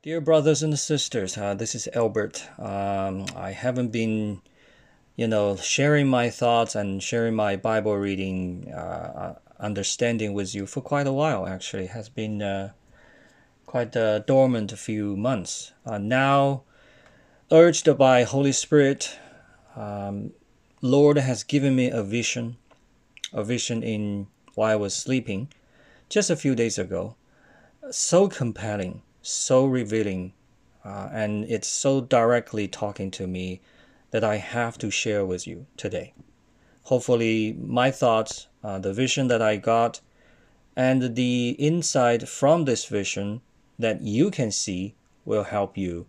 Dear brothers and sisters, uh, this is Albert. Um, I haven't been, you know, sharing my thoughts and sharing my Bible reading uh, understanding with you for quite a while. Actually, it has been uh, quite a dormant a few months. Uh, now, urged by Holy Spirit, um, Lord has given me a vision, a vision in while I was sleeping, just a few days ago. So compelling so revealing uh, and it's so directly talking to me that I have to share with you today. Hopefully, my thoughts, uh, the vision that I got, and the insight from this vision that you can see will help you,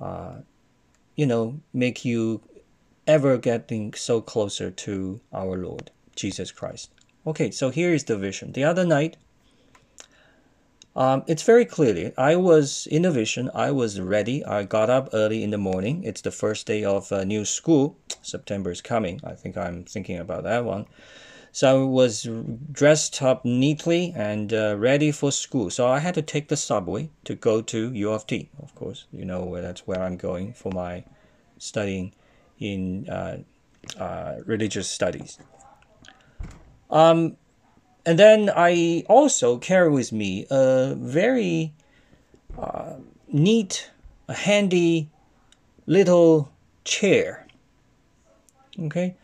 uh, you know, make you ever getting so closer to our Lord Jesus Christ. Okay, so here is the vision. The other night, um, it's very clearly, I was in a vision, I was ready. I got up early in the morning. It's the first day of uh, new school. September is coming. I think I'm thinking about that one. So I was dressed up neatly and uh, ready for school. So I had to take the subway to go to U of T. Of course, you know that's where I'm going for my studying in uh, uh religious studies. Um, and then I also carry with me a very uh, neat, handy little chair. Okay,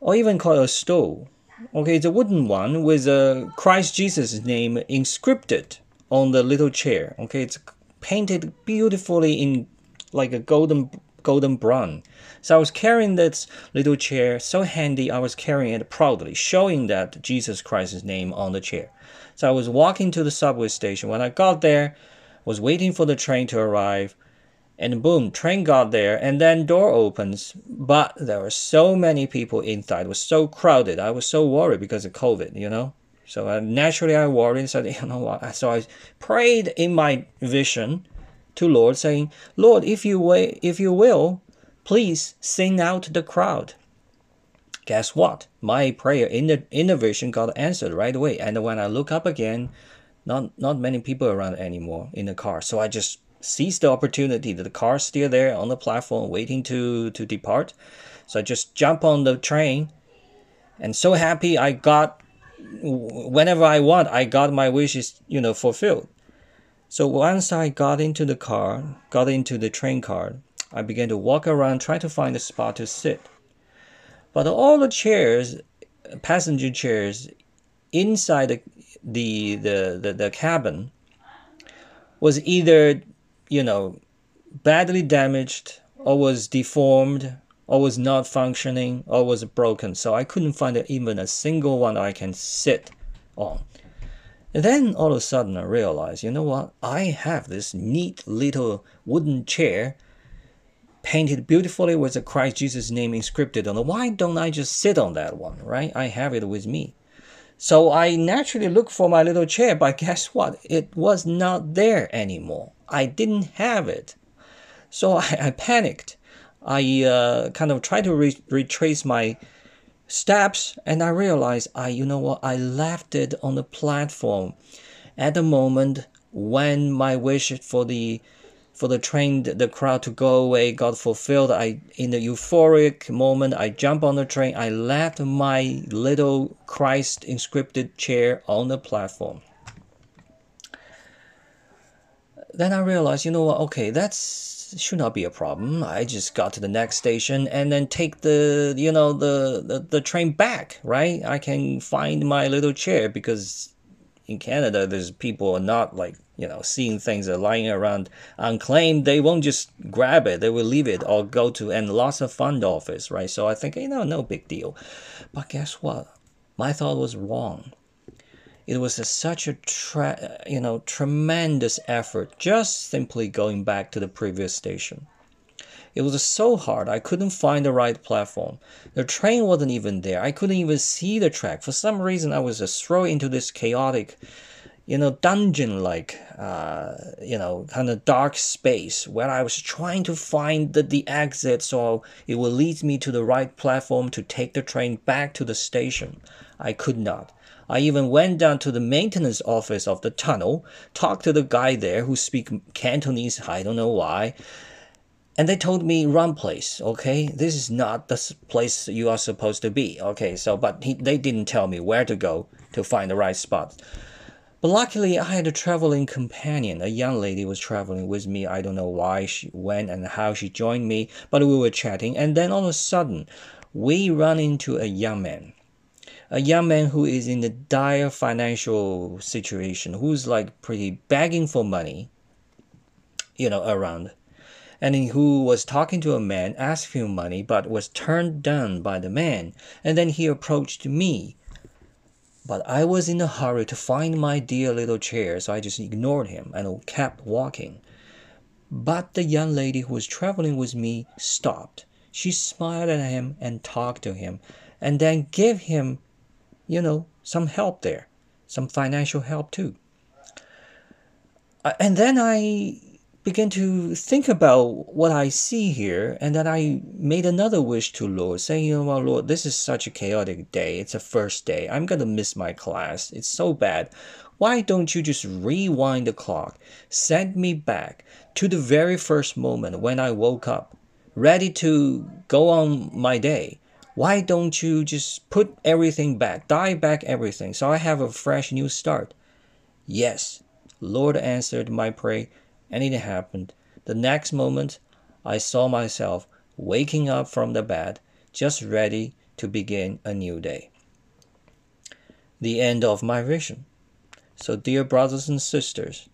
or even called a stool. Okay, it's a wooden one with a Christ Jesus name inscripted on the little chair. Okay, it's painted beautifully in like a golden golden brown. So I was carrying this little chair so handy, I was carrying it proudly, showing that Jesus Christ's name on the chair. So I was walking to the subway station. When I got there, was waiting for the train to arrive, and boom, train got there, and then door opens. But there were so many people inside. It was so crowded. I was so worried because of COVID, you know. So uh, naturally, I worried. So you know what? So I prayed in my vision to Lord, saying, Lord, if you, will, if you will, please sing out the crowd. Guess what? My prayer in the, in the vision got answered right away. And when I look up again, not, not many people around anymore in the car. So I just seized the opportunity that the car's still there on the platform waiting to, to depart. So I just jump on the train and so happy I got whenever I want, I got my wishes, you know, fulfilled. So once I got into the car, got into the train car, I began to walk around trying to find a spot to sit. But all the chairs, passenger chairs inside the the the, the, the cabin was either, you know, badly damaged or was deformed or was not functioning or was broken. So I couldn't find even a single one I can sit on. Then all of a sudden I realized, you know what? I have this neat little wooden chair painted beautifully with the Christ Jesus name inscripted on it. Why don't I just sit on that one, right? I have it with me. So I naturally looked for my little chair, but guess what? It was not there anymore. I didn't have it. So I, I panicked. I uh, kind of tried to re- retrace my steps and I realized I you know what? I left it on the platform at the moment when my wish for the for the train the crowd to go away got fulfilled. I in the euphoric moment I jump on the train. I left my little Christ inscripted chair on the platform. Then I realized you know what? Okay that's should not be a problem. I just got to the next station and then take the you know the, the the train back, right? I can find my little chair because in Canada there's people are not like you know seeing things are lying around unclaimed. They won't just grab it; they will leave it or go to and lots of fund office, right? So I think you know no big deal. But guess what? My thought was wrong it was a, such a tra- you know tremendous effort just simply going back to the previous station. It was so hard. I couldn't find the right platform. The train wasn't even there. I couldn't even see the track. For some reason, I was just thrown into this chaotic, you know, dungeon-like, uh, you know, kind of dark space where I was trying to find the, the exit so it will lead me to the right platform to take the train back to the station. I could not. I even went down to the maintenance office of the tunnel, talked to the guy there who speak Cantonese, I don't know why. And they told me wrong place, okay? This is not the place you are supposed to be, okay? So, but he, they didn't tell me where to go to find the right spot. But luckily, I had a traveling companion. A young lady was traveling with me. I don't know why she went and how she joined me, but we were chatting. And then all of a sudden, we run into a young man. A young man who is in a dire financial situation, who's like pretty begging for money, you know, around. And who was talking to a man, asking him money, but was turned down by the man. And then he approached me but I was in a hurry to find my dear little chair, so I just ignored him and kept walking. But the young lady who was traveling with me stopped. She smiled at him and talked to him, and then gave him, you know, some help there, some financial help too. Uh, and then I begin to think about what I see here, and then I made another wish to Lord, saying, you know what, Lord, this is such a chaotic day. It's a first day. I'm gonna miss my class. It's so bad. Why don't you just rewind the clock, send me back to the very first moment when I woke up, ready to go on my day? Why don't you just put everything back, die back everything, so I have a fresh new start? Yes, Lord answered my prayer and it happened. The next moment, I saw myself waking up from the bed, just ready to begin a new day. The end of my vision. So, dear brothers and sisters,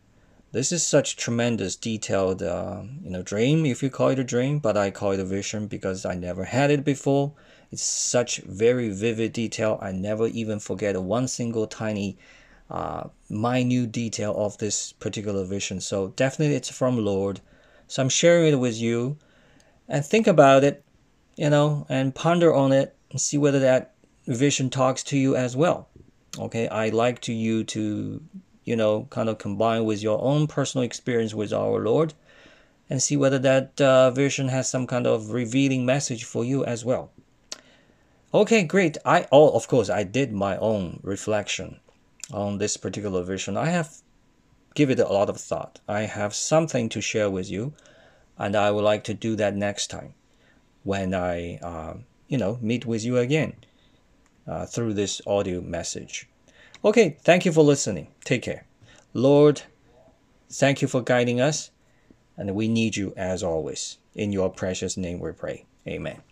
this is such tremendous detailed uh, you know dream if you call it a dream but i call it a vision because i never had it before it's such very vivid detail i never even forget one single tiny uh, minute detail of this particular vision. So definitely it's from Lord. So I'm sharing it with you and think about it, you know, and ponder on it and see whether that vision talks to you as well. Okay, I like to you to, you know, kind of combine with your own personal experience with our Lord and see whether that uh, vision has some kind of revealing message for you as well. Okay, great. I oh, of course I did my own reflection on this particular vision, I have given it a lot of thought. I have something to share with you, and I would like to do that next time when I, uh, you know, meet with you again uh, through this audio message. Okay, thank you for listening. Take care. Lord, thank you for guiding us, and we need you as always. In your precious name we pray. Amen.